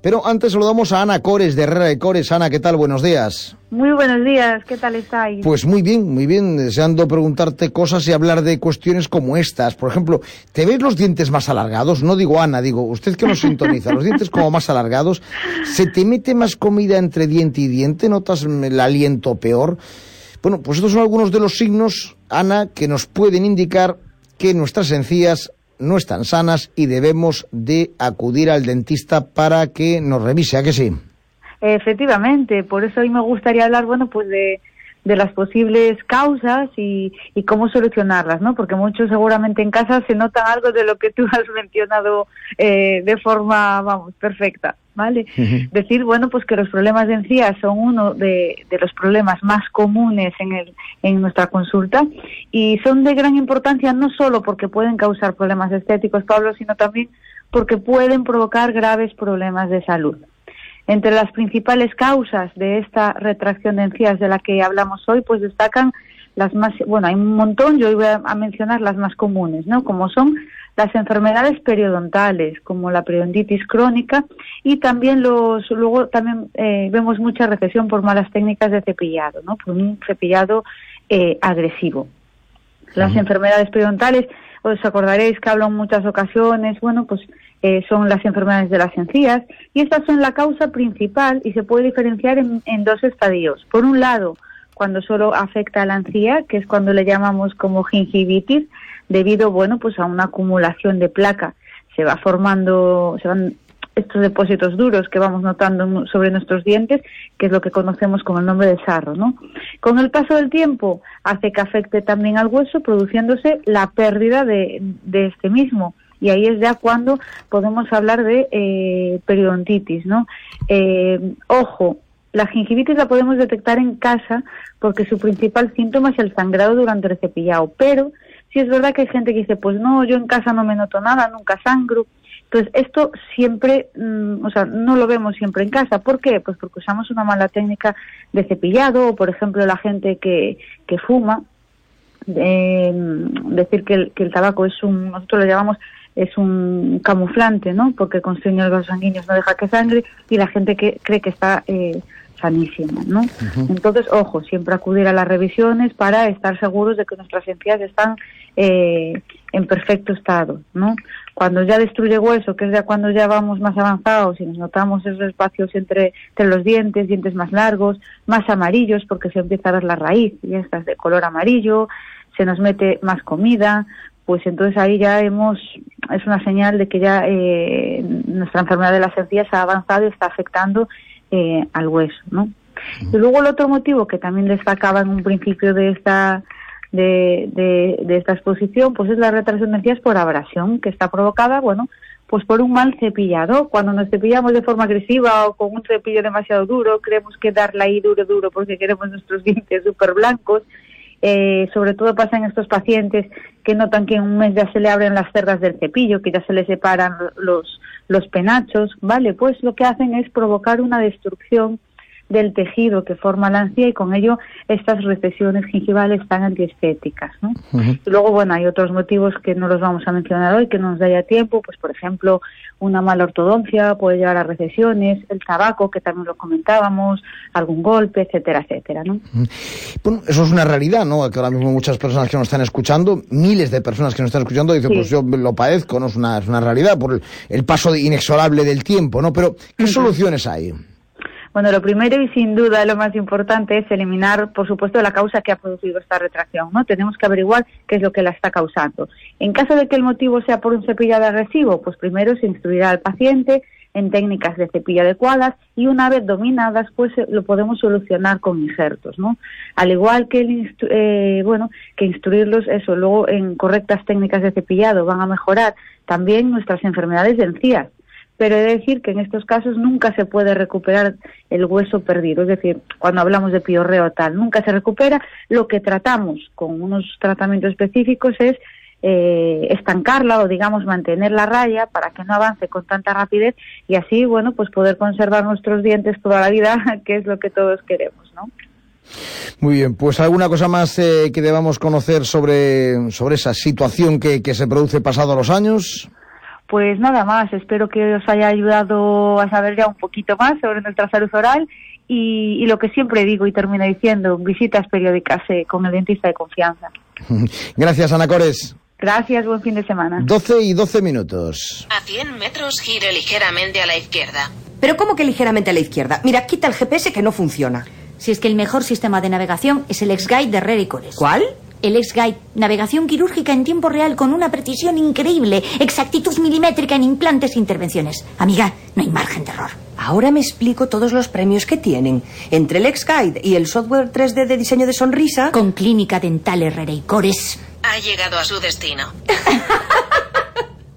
Pero antes saludamos a Ana Cores de Herrera de Cores. Ana, ¿qué tal? Buenos días. Muy buenos días, ¿qué tal estáis? Pues muy bien, muy bien, deseando preguntarte cosas y hablar de cuestiones como estas. Por ejemplo, ¿te ves los dientes más alargados? No digo Ana, digo usted que nos sintoniza, los dientes como más alargados. ¿Se te mete más comida entre diente y diente? ¿Notas el aliento peor? Bueno, pues estos son algunos de los signos, Ana, que nos pueden indicar que nuestras encías no están sanas y debemos de acudir al dentista para que nos revise, ¿a que sí? Efectivamente, por eso hoy me gustaría hablar, bueno, pues de, de las posibles causas y, y, cómo solucionarlas, ¿no? Porque muchos seguramente en casa se nota algo de lo que tú has mencionado eh, de forma, vamos, perfecta, ¿vale? Decir, bueno, pues que los problemas de encías son uno de, de, los problemas más comunes en, el, en nuestra consulta y son de gran importancia no solo porque pueden causar problemas estéticos, Pablo, sino también porque pueden provocar graves problemas de salud. Entre las principales causas de esta retracción de encías de la que hablamos hoy, pues destacan las más, bueno, hay un montón, yo voy a mencionar las más comunes, ¿no? Como son las enfermedades periodontales, como la periodontitis crónica, y también los, luego también eh, vemos mucha recesión por malas técnicas de cepillado, ¿no? Por un cepillado eh, agresivo. Las enfermedades periodontales, os acordaréis que hablo en muchas ocasiones, bueno, pues eh, son las enfermedades de las encías y estas son la causa principal y se puede diferenciar en, dos estadios. Por un lado, cuando solo afecta a la encía, que es cuando le llamamos como gingivitis, debido, bueno, pues a una acumulación de placa. Se va formando, se van estos depósitos duros que vamos notando sobre nuestros dientes, que es lo que conocemos como el nombre de sarro, ¿no? Con el paso del tiempo hace que afecte también al hueso, produciéndose la pérdida de, de este mismo y ahí es ya cuando podemos hablar de eh, periodontitis, ¿no? Eh, ojo, la gingivitis la podemos detectar en casa porque su principal síntoma es el sangrado durante el cepillado, pero si es verdad que hay gente que dice, pues no, yo en casa no me noto nada, nunca sangro. Entonces, esto siempre, mm, o sea, no lo vemos siempre en casa. ¿Por qué? Pues porque usamos una mala técnica de cepillado o, por ejemplo, la gente que, que fuma, eh, decir que el, que el tabaco es un, nosotros lo llamamos es un camuflante, ¿no? Porque constriñe los sanguíneos, no deja que sangre y la gente que cree que está eh, sanísima, ¿no? Uh -huh. Entonces, ojo, siempre acudir a las revisiones para estar seguros de que nuestras encías están eh, en perfecto estado, ¿no? Cuando ya destruye hueso, que es ya cuando ya vamos más avanzados y nos notamos esos espacios entre, entre los dientes, dientes más largos, más amarillos, porque se empieza a ver la raíz y estas de color amarillo, se nos mete más comida, pues entonces ahí ya hemos, es una señal de que ya eh, nuestra enfermedad de las encías ha avanzado y está afectando eh, al hueso, ¿no? Y luego el otro motivo que también destacaba en un principio de esta de, de, de esta exposición, pues es la retracción de encías por abrasión, que está provocada, bueno, pues por un mal cepillado. Cuando nos cepillamos de forma agresiva o con un cepillo demasiado duro, creemos que darle ahí duro, duro, porque queremos nuestros dientes súper blancos eh, sobre todo pasa en estos pacientes que notan que en un mes ya se le abren las cerdas del cepillo, que ya se le separan los, los penachos, ¿vale? Pues lo que hacen es provocar una destrucción del tejido que forma la encía y con ello estas recesiones gingivales tan antiestéticas. ¿no? Uh -huh. Y luego, bueno, hay otros motivos que no los vamos a mencionar hoy, que no nos da ya tiempo, pues por ejemplo, una mala ortodoncia puede llevar a recesiones, el tabaco, que también lo comentábamos, algún golpe, etcétera, etcétera. ¿no? Uh -huh. Bueno, eso es una realidad, ¿no? Que ahora mismo muchas personas que nos están escuchando, miles de personas que nos están escuchando, dicen, sí. pues yo lo padezco, ¿no? Es una, es una realidad por el, el paso inexorable del tiempo, ¿no? Pero, ¿qué uh -huh. soluciones hay? Bueno, lo primero y sin duda lo más importante es eliminar, por supuesto, la causa que ha producido esta retracción, ¿no? Tenemos que averiguar qué es lo que la está causando. En caso de que el motivo sea por un cepillado agresivo, pues primero se instruirá al paciente en técnicas de cepillo adecuadas y una vez dominadas, pues eh, lo podemos solucionar con injertos, ¿no? Al igual que el eh, bueno, que instruirlos eso luego en correctas técnicas de cepillado van a mejorar también nuestras enfermedades de encías pero he de decir que en estos casos nunca se puede recuperar el hueso perdido, es decir, cuando hablamos de piorreo tal, nunca se recupera. Lo que tratamos con unos tratamientos específicos es eh, estancarla o digamos mantener la raya para que no avance con tanta rapidez y así, bueno, pues poder conservar nuestros dientes toda la vida, que es lo que todos queremos, ¿no? Muy bien, pues alguna cosa más eh, que debamos conocer sobre, sobre esa situación que, que se produce pasado los años. Pues nada más, espero que os haya ayudado a saber ya un poquito más sobre nuestra salud oral y, lo que siempre digo y termino diciendo, visitas periódicas eh, con el dentista de confianza. Gracias, Ana Cores. Gracias, buen fin de semana. 12 y 12 minutos. A 100 metros gire ligeramente a la izquierda. ¿Pero cómo que ligeramente a la izquierda? Mira, quita el GPS que no funciona. Si es que el mejor sistema de navegación es el X-Guide de Herrera y Cores. ¿Cuál? El X-Guide, navegación quirúrgica en tiempo real con una precisión increíble, exactitud milimétrica en implantes e intervenciones. Amiga, no hay margen de error. Ahora me explico todos los premios que tienen. Entre el X-Guide y el software 3D de diseño de sonrisa. Con Clínica Dental Herrera y Cores. Ha llegado a su destino.